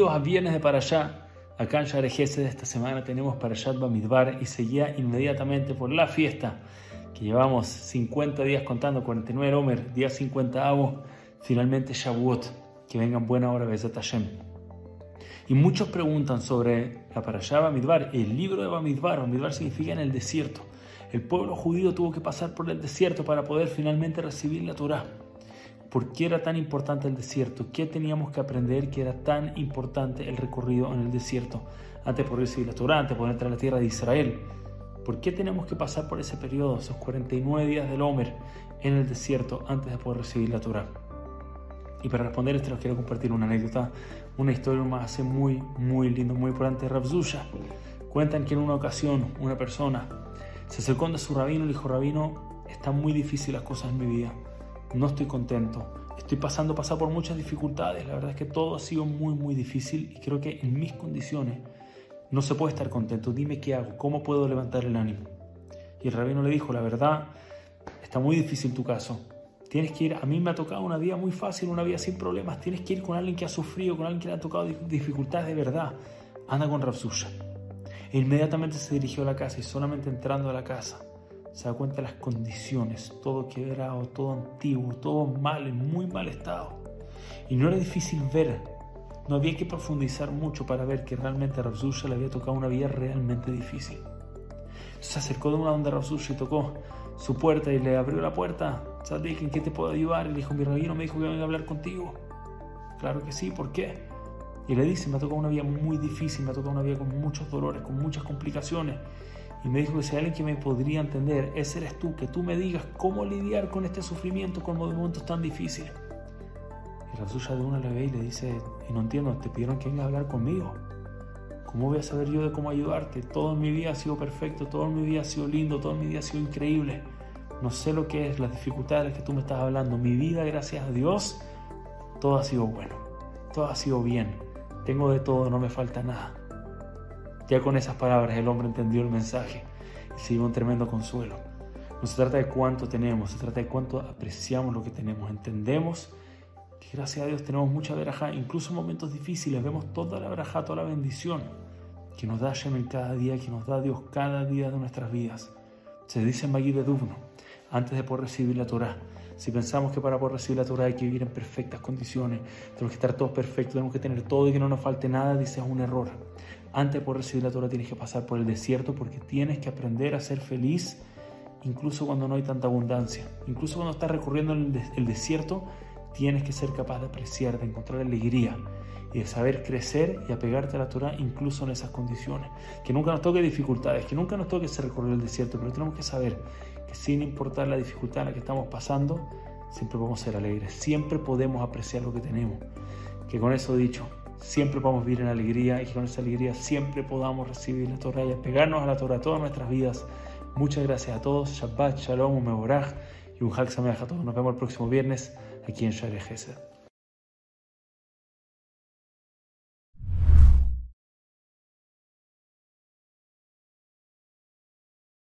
Bienvenidos a Viernes de Parashá. Acá en Share de esta semana tenemos Parashat Bamidbar y seguía inmediatamente por la fiesta que llevamos 50 días contando, 49 Omer, día 50 Avo, finalmente Shavuot, que vengan buena hora Bezat Hashem. Y muchos preguntan sobre la Parashá Bamidbar, el libro de Bamidbar. Bamidbar significa en el desierto. El pueblo judío tuvo que pasar por el desierto para poder finalmente recibir la Torah. ¿Por qué era tan importante el desierto? ¿Qué teníamos que aprender que era tan importante el recorrido en el desierto? Antes de poder recibir la Torah, antes de poder entrar a la tierra de Israel. ¿Por qué tenemos que pasar por ese periodo, esos 49 días del Homer en el desierto antes de poder recibir la Torah? Y para responder esto les quiero compartir una anécdota, una historia más hace muy, muy lindo, muy importante Rabzusha. Cuentan que en una ocasión una persona se acercó a su rabino y le dijo, rabino, están muy difíciles las cosas en mi vida no estoy contento. Estoy pasando pasar por muchas dificultades. La verdad es que todo ha sido muy, muy difícil y creo que en mis condiciones no se puede estar contento. Dime qué hago, cómo puedo levantar el ánimo. Y el rabino le dijo, la verdad, está muy difícil tu caso. Tienes que ir, a mí me ha tocado una vida muy fácil, una vida sin problemas. Tienes que ir con alguien que ha sufrido, con alguien que le ha tocado dificultades de verdad. Anda con Rapsusha. E inmediatamente se dirigió a la casa y solamente entrando a la casa se da cuenta de las condiciones, todo quebrado, todo antiguo, todo mal, en muy mal estado. Y no era difícil ver, no había que profundizar mucho para ver que realmente a Rabzusha le había tocado una vida realmente difícil. se acercó de una donde Rabzusha y tocó su puerta y le abrió la puerta. ¿Sabes en qué te puedo ayudar? Le dijo, mi rabino me dijo que venga a hablar contigo. Claro que sí, ¿por qué? Y le dice, me ha tocado una vida muy difícil, me ha tocado una vida con muchos dolores, con muchas complicaciones. Y me dijo que si hay alguien que me podría entender, ese eres tú, que tú me digas cómo lidiar con este sufrimiento, con momentos tan difíciles. Y la suya de una le ve y le dice, y no entiendo, te pidieron que vengas a hablar conmigo. ¿Cómo voy a saber yo de cómo ayudarte? Todo mi vida ha sido perfecto, todo mi vida ha sido lindo, todo mi vida ha sido increíble. No sé lo que es las dificultades de las que tú me estás hablando. Mi vida, gracias a Dios, todo ha sido bueno, todo ha sido bien. Tengo de todo, no me falta nada. Ya con esas palabras el hombre entendió el mensaje y se dio un tremendo consuelo. No se trata de cuánto tenemos, se trata de cuánto apreciamos lo que tenemos. Entendemos que gracias a Dios tenemos mucha verajá, incluso en momentos difíciles vemos toda la verajá, toda la bendición que nos da Shemen cada día, que nos da Dios cada día de nuestras vidas. Se dice en Magui de Dubno, antes de poder recibir la Torah, si pensamos que para poder recibir la Torah hay que vivir en perfectas condiciones, tenemos que estar todos perfectos, tenemos que tener todo y que no nos falte nada, dice es un error. Antes de poder recibir la Torah tienes que pasar por el desierto porque tienes que aprender a ser feliz incluso cuando no hay tanta abundancia. Incluso cuando estás recorriendo el, desierto, tienes que ser capaz de apreciar, de encontrar alegría y de saber crecer y apegarte a la Torah incluso en esas condiciones. Que nunca nos toque dificultades, que nunca nos toque ese recorrer el desierto, pero tenemos que saber que sin importar la dificultad en la que estamos pasando, siempre podemos ser alegres, siempre podemos apreciar lo que tenemos. Que con eso dicho, siempre podamos vivir en alegría y que con esa alegría siempre podamos recibir la Torah y pegarnos a la Torah todas nuestras vidas. Muchas gracias a todos. Shabbat, Shalom, Mevorach y un Hag Sameach a todos. Nos vemos el próximo viernes aquí en Share.